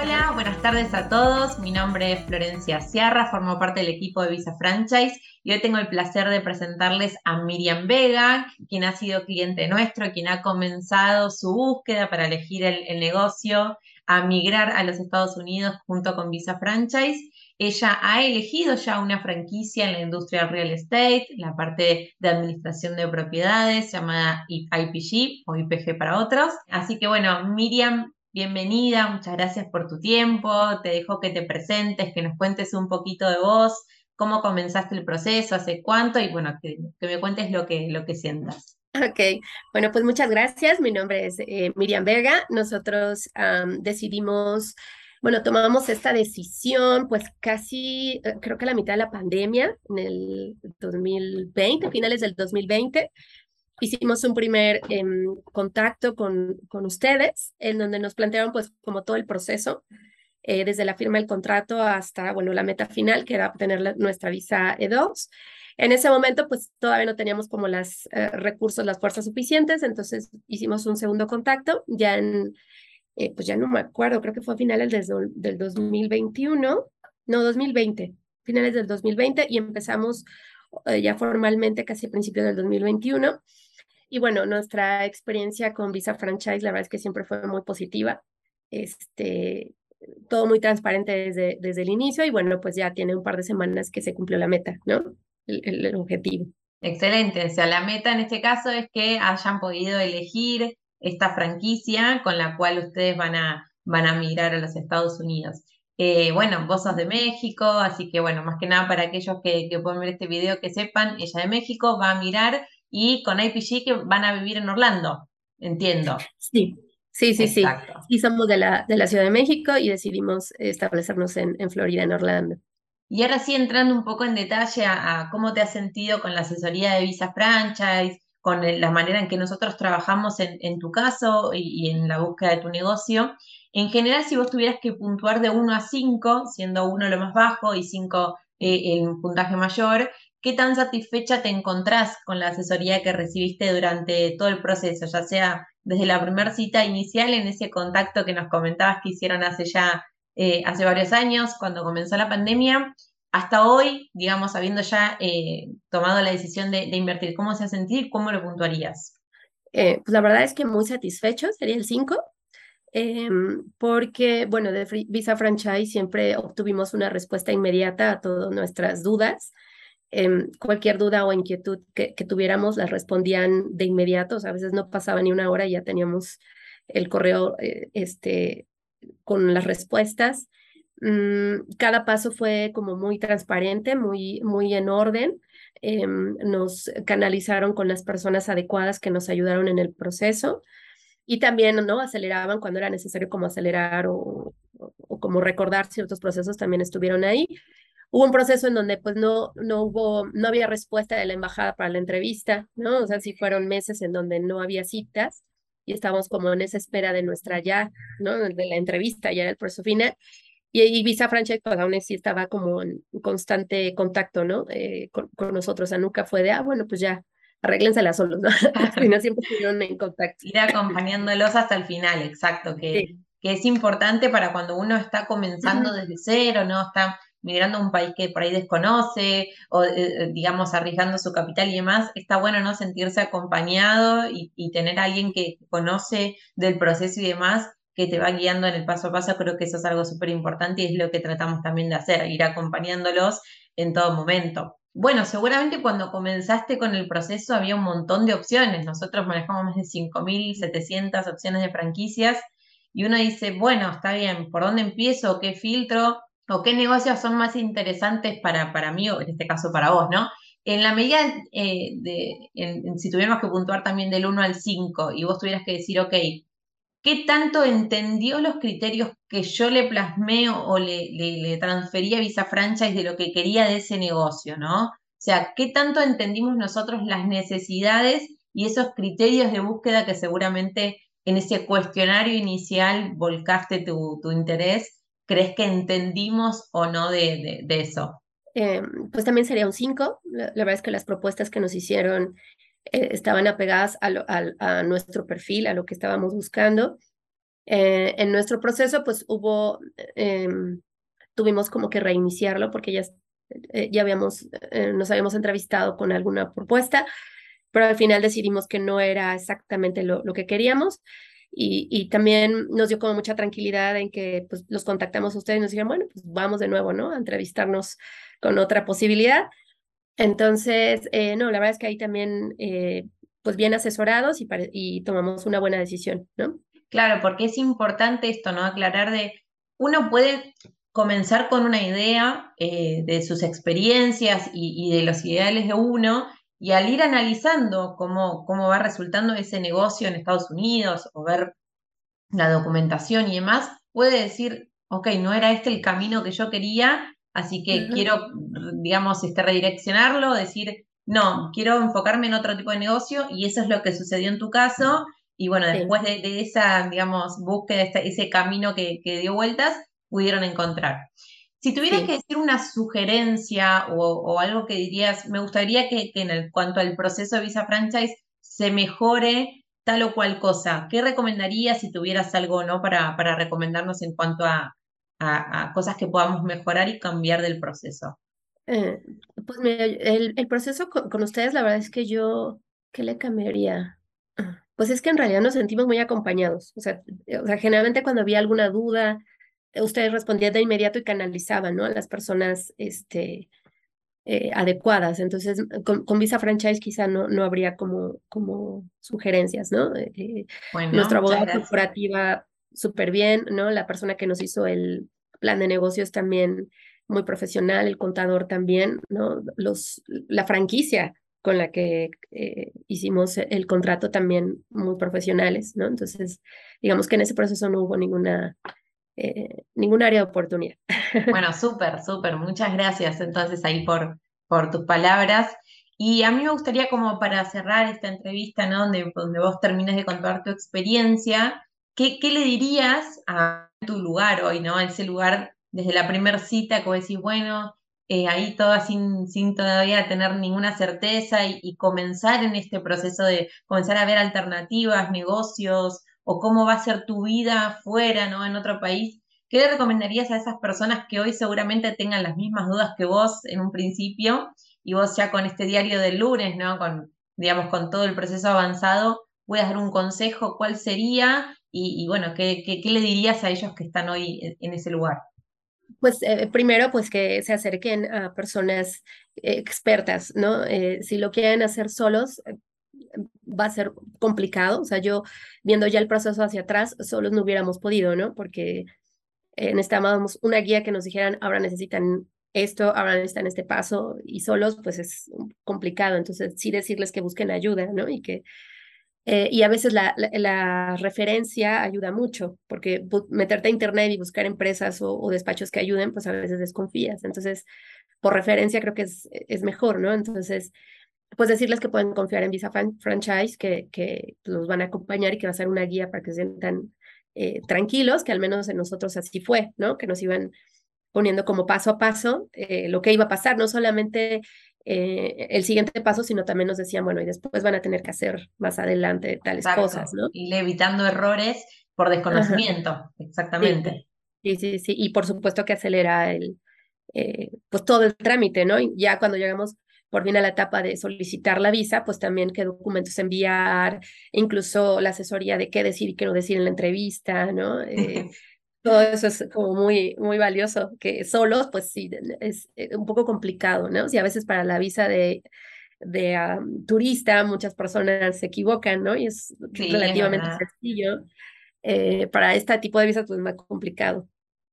Hola, buenas tardes a todos. Mi nombre es Florencia Sierra, formo parte del equipo de Visa Franchise y hoy tengo el placer de presentarles a Miriam Vega, quien ha sido cliente nuestro, quien ha comenzado su búsqueda para elegir el, negocio, a migrar a los Estados Unidos junto con Visa Franchise. Ella ha elegido ya una franquicia en la industria real estate, la parte de administración de propiedades llamada IPG o IPG para otros. Así que bueno, Miriam bienvenida, muchas gracias por tu tiempo, te dejo que te presentes, que nos cuentes un poquito de vos, cómo comenzaste el proceso, hace cuánto y bueno, que, me cuentes lo que, lo que sientas. Ok, bueno, pues muchas gracias. Mi nombre es eh, Miriam Vega. Nosotros decidimos, bueno, tomamos esta decisión pues casi, eh, creo que la mitad de la pandemia, en el 2020, finales del 2020 hicimos un primer em, contacto con, con ustedes, en donde nos plantearon pues como todo el proceso, eh, desde la firma del contrato hasta, bueno, la meta final, que era obtener nuestra visa E2. En ese momento, pues todavía no teníamos como los eh, recursos, las fuerzas suficientes, entonces hicimos un segundo contacto, ya en, eh, pues ya no me acuerdo, creo que fue a finales del, del 2021, no, 2020, finales del 2020, y empezamos ya formalmente casi a principios del 2021. Y bueno, nuestra experiencia con Visa Franchise, la verdad es que siempre fue muy positiva. Este, todo muy transparente desde, desde el inicio y bueno, pues ya tiene un par de semanas que se cumplió la meta, ¿no? El, el, objetivo. Excelente, o sea, la meta en este caso es que hayan podido elegir esta franquicia con la cual ustedes van a, van a migrar a los Estados Unidos. Eh, bueno, vos sos de México, así que bueno, más que nada para aquellos que, que pueden ver este video que sepan, ella de México va a mirar y con IPG que van a vivir en Orlando, entiendo. Sí, sí, sí, sí. Y somos de la, de la Ciudad de México y decidimos establecernos en, en Florida, en Orlando. Y ahora sí, entrando un poco en detalle a, cómo te has sentido con la asesoría de Visa Franchise, con la manera en que nosotros trabajamos en, en tu caso y, en la búsqueda de tu negocio. En general, si vos tuvieras que puntuar de 1 a 5, siendo 1 lo más bajo y 5 eh, el puntaje mayor, ¿Qué tan satisfecha te encontrás con la asesoría que recibiste durante todo el proceso, ya sea desde la primera cita inicial en ese contacto que nos comentabas que hicieron hace ya, eh, hace varios años, cuando comenzó la pandemia, hasta hoy, digamos, habiendo ya eh, tomado la decisión de, invertir? ¿Cómo se ha sentido cómo lo puntuarías? Eh, pues la verdad es que muy satisfecho, sería el 5. Em, porque, bueno, de Visa Franchise siempre obtuvimos una respuesta inmediata a todas nuestras dudas. Em, cualquier duda o inquietud que, tuviéramos la respondían de inmediato, a veces no pasaba ni una hora y ya teníamos el correo eh, este, con las respuestas. Mm, cada paso fue como muy transparente, muy, muy en orden. Em, nos canalizaron con las personas adecuadas que nos ayudaron en el proceso y también no aceleraban cuando era necesario como acelerar o, o como recordar ciertos procesos también estuvieron ahí hubo un proceso en donde pues no, no hubo, no había respuesta de la embajada para la entrevista, ¿no? O sea, sí fueron meses en donde no había citas y estábamos como en esa espera de nuestra ya, ¿no? De la entrevista, ya era el proceso final. Y, Visa Franchise, pues aún así estaba como en constante contacto, ¿no? Eh, con, nosotros. O sea, nunca fue de, ah, bueno, pues ya, arréglensela solos, ¿no? Al siempre estuvieron en contacto. Ir acompañándolos hasta el final, exacto, que, que es importante para cuando uno está comenzando desde cero, ¿no? Está migrando a un país que por ahí desconoce o, eh, eh, digamos, arriesgando su capital y demás, está bueno no sentirse acompañado y, tener a alguien que conoce del proceso y demás que te va guiando en el paso a paso, creo que eso es algo súper importante y es lo que tratamos también de hacer, ir acompañándolos en todo momento. Bueno, seguramente cuando comenzaste con el proceso había un montón de opciones. Nosotros manejamos más de 5.700 opciones de franquicias y uno dice, bueno, está bien, ¿por dónde empiezo? ¿Qué filtro? O qué negocios son más interesantes para, para mí, o en este caso para vos, ¿no? En la medida eh, de, si tuviéramos que puntuar también del 1 al 5 y vos tuvieras que decir, ok, ¿qué tanto entendió los criterios que yo le plasmé o le, le, transferí a Visa Franchise de lo que quería de ese negocio, ¿no? O sea, ¿qué tanto entendimos nosotros las necesidades y esos criterios de búsqueda que seguramente en ese cuestionario inicial volcaste tu, interés, ¿crees que entendimos o no de, eso? Eh, pues también sería un 5. La, verdad es que las propuestas que nos hicieron eh, estaban apegadas a, nuestro perfil, a lo que estábamos buscando. Eh, en nuestro proceso, pues hubo, em, tuvimos como que reiniciarlo porque ya, ya habíamos, nos habíamos entrevistado con alguna propuesta pero al final decidimos que no era exactamente lo, lo que queríamos. Y, también nos dio como mucha tranquilidad en que pues, los contactamos a ustedes y nos dijeron, bueno, pues vamos de nuevo, ¿no? A entrevistarnos con otra posibilidad. Entonces, eh, no, la verdad es que ahí también, eh, pues bien asesorados y, y tomamos una buena decisión, ¿no? Claro, porque es importante esto, ¿no? Aclarar de, uno puede comenzar con una idea eh, de sus experiencias y, y de los ideales de uno, y al ir analizando cómo, cómo va resultando ese negocio en Estados Unidos o ver la documentación y demás, puede decir, ok, no era este el camino que yo quería, así que quiero, digamos, este, redireccionarlo, decir, no, quiero enfocarme en otro tipo de negocio y eso es lo que sucedió en tu caso. Y bueno, después de, esa, digamos, búsqueda, ese camino que, que dio vueltas, pudieron encontrar. Si tuvieras que decir una sugerencia o, algo que dirías, me gustaría que, en cuanto al proceso de Visa Franchise se mejore tal o cual cosa. ¿Qué recomendarías si tuvieras algo no para, para recomendarnos en cuanto a, cosas que podamos mejorar y cambiar del proceso? Eh, pues mira, el, el proceso con, ustedes, la verdad es que yo, ¿qué le cambiaría? Pues es que en realidad nos sentimos muy acompañados. O sea, o sea generalmente cuando había alguna duda, ustedes respondían de inmediato y canalizaban ¿no? a las personas este, eh, adecuadas. Entonces, con, Visa Franchise quizá no, no habría como, como sugerencias, ¿no? Eh, eh, nuestra abogada corporativa súper bien, ¿no? La persona que nos hizo el plan de negocios también muy profesional, el contador también, ¿no? Los, la franquicia con la que hicimos el contrato también muy profesionales, ¿no? Entonces, digamos que en ese proceso no hubo ninguna eh, ningún área de oportunidad. Bueno, súper, súper. Muchas gracias entonces ahí por, por tus palabras. Y a mí me gustaría como para cerrar esta entrevista, ¿no? Donde, donde vos termines de contar tu experiencia, ¿qué, ¿qué, le dirías a tu lugar hoy, ¿no? A ese lugar desde la primera cita que decís, bueno, eh, ahí toda sin, sin todavía tener ninguna certeza y, y, comenzar en este proceso de comenzar a ver alternativas, negocios, o cómo va a ser tu vida fuera, ¿no? En otro país. ¿Qué le recomendarías a esas personas que hoy seguramente tengan las mismas dudas que vos en un principio y vos ya con este diario del lunes, ¿no? Con, digamos, con todo el proceso avanzado, puedas dar un consejo, cuál sería y, bueno, ¿qué, ¿qué, le dirías a ellos que están hoy en, ese lugar? Pues eh, primero, pues que se acerquen a personas expertas, ¿no? Eh, si lo quieren hacer solos, va a ser complicado. O sea, yo viendo ya el proceso hacia atrás, solos no hubiéramos podido, ¿no? Porque eh, necesitábamos una guía que nos dijeran, ahora necesitan esto, ahora necesitan este paso, y solos, pues es complicado. Entonces, sí decirles que busquen ayuda, ¿no? Y que. Eh, y a veces la, referencia ayuda mucho, porque meterte a internet y buscar empresas o, despachos que ayuden, pues a veces desconfías. Entonces, por referencia creo que es mejor, ¿no? Entonces, pues decirles que pueden confiar en Visa Franchise, que, que los van a acompañar y que va a ser una guía para que se sientan eh, tranquilos, que al menos en nosotros así fue, ¿no? Que nos iban poniendo como paso a paso eh, lo que iba a pasar, no solamente eh, el siguiente paso, sino también nos decían, bueno, y después van a tener que hacer más adelante tales cosas, ¿no? Y evitando errores por desconocimiento, exactamente. Sí, sí, sí, y por supuesto que acelera el, pues todo el trámite, ¿no? Y ya cuando llegamos por fin a la etapa de solicitar la visa, pues también qué documentos enviar, incluso la asesoría de qué decir y qué no decir en la entrevista, ¿no? Eh, todo eso es como muy, muy valioso, que solos, pues sí, es eh, un poco complicado, ¿no? Si a veces para la visa de, de turista muchas personas se equivocan, ¿no? Y es relativamente sencillo. Eh, para este tipo de visas, pues es más complicado.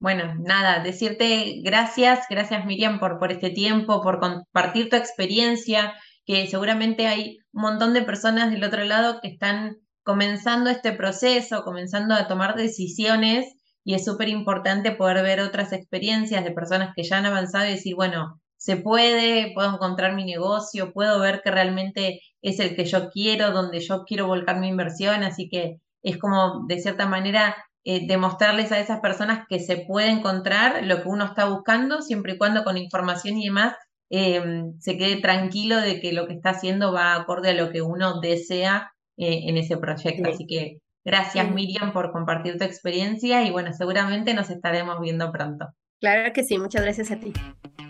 Bueno, nada, decirte gracias, gracias Miriam por, por este tiempo, por compartir tu experiencia, que seguramente hay un montón de personas del otro lado que están comenzando este proceso, comenzando a tomar decisiones y es súper importante poder ver otras experiencias de personas que ya han avanzado y decir, bueno, se puede, puedo encontrar mi negocio, puedo ver que realmente es el que yo quiero, donde yo quiero volcar mi inversión, así que es como de cierta manera eh, demostrarles a esas personas que se puede encontrar lo que uno está buscando, siempre y cuando con información y demás em, se quede tranquilo de que lo que está haciendo va acorde a lo que uno desea eh, en ese proyecto. Así que gracias Miriam por compartir tu experiencia y bueno, seguramente nos estaremos viendo pronto. Claro que sí, muchas gracias a ti.